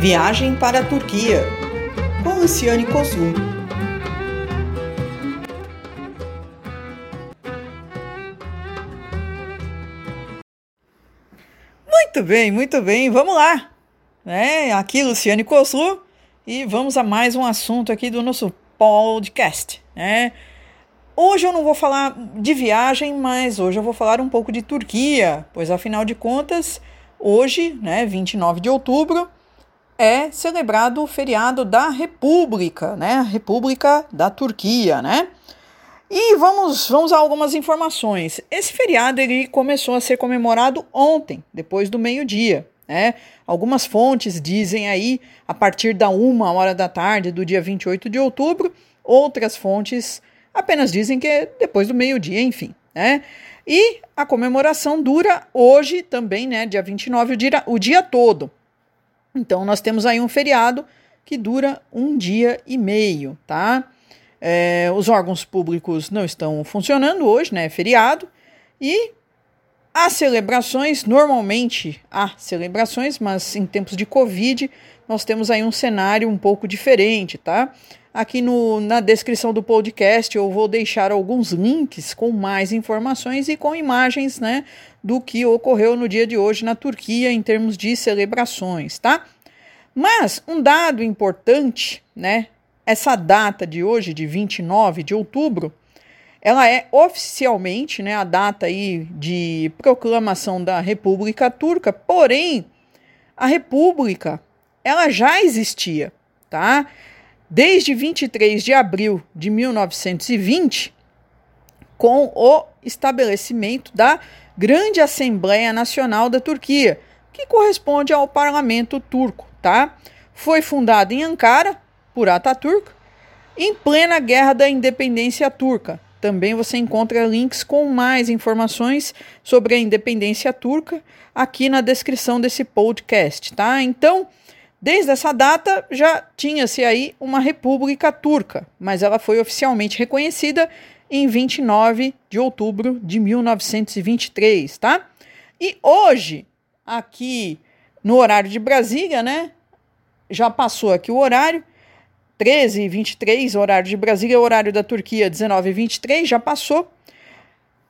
Viagem para a Turquia, com Luciane Cosum. Muito bem, muito bem, vamos lá. É, aqui Luciane Coslu e vamos a mais um assunto aqui do nosso podcast. Né? Hoje eu não vou falar de viagem, mas hoje eu vou falar um pouco de Turquia, pois afinal de contas, hoje, né, 29 de outubro, é celebrado o feriado da República, né? República da Turquia, né? E vamos, vamos a algumas informações. Esse feriado ele começou a ser comemorado ontem, depois do meio-dia. Né? Algumas fontes dizem aí a partir da uma hora da tarde do dia 28 de outubro, outras fontes apenas dizem que é depois do meio-dia, enfim. Né? E a comemoração dura hoje também, né, dia 29, o dia, o dia todo. Então, nós temos aí um feriado que dura um dia e meio, tá? É, os órgãos públicos não estão funcionando hoje, né? É feriado. E as celebrações, normalmente há celebrações, mas em tempos de Covid, nós temos aí um cenário um pouco diferente, tá? Aqui no, na descrição do podcast eu vou deixar alguns links com mais informações e com imagens, né, do que ocorreu no dia de hoje na Turquia em termos de celebrações, tá? Mas um dado importante, né, essa data de hoje, de 29 de outubro, ela é oficialmente, né, a data aí de proclamação da República Turca, porém a República ela já existia, tá? Desde 23 de abril de 1920, com o estabelecimento da Grande Assembleia Nacional da Turquia, que corresponde ao parlamento turco, tá? Foi fundada em Ankara por Ataturk em plena Guerra da Independência Turca. Também você encontra links com mais informações sobre a independência turca aqui na descrição desse podcast, tá? Então, desde essa data já tinha-se aí uma república turca, mas ela foi oficialmente reconhecida em 29 de outubro de 1923, tá? E hoje, aqui no horário de Brasília, né? Já passou aqui o horário, 13 e 23, horário de Brasília, horário da Turquia, 19 e 23, já passou.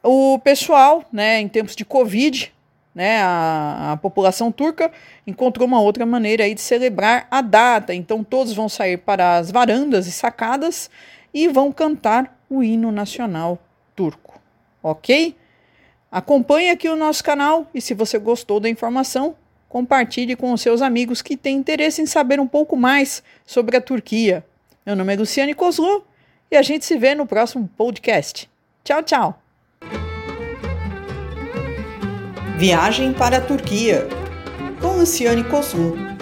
O pessoal, né, em tempos de Covid, né, a, a, população turca encontrou uma outra maneira aí de celebrar a data. Então todos vão sair para as varandas e sacadas e vão cantar o hino nacional turco, ok? Acompanhe aqui o nosso canal e se você gostou da informação, compartilhe com os seus amigos que têm interesse em saber um pouco mais sobre a Turquia. Meu nome é Luciane Kozlu e a gente se vê no próximo podcast. Tchau, tchau! Viagem para a Turquia com Luciane Kozlu.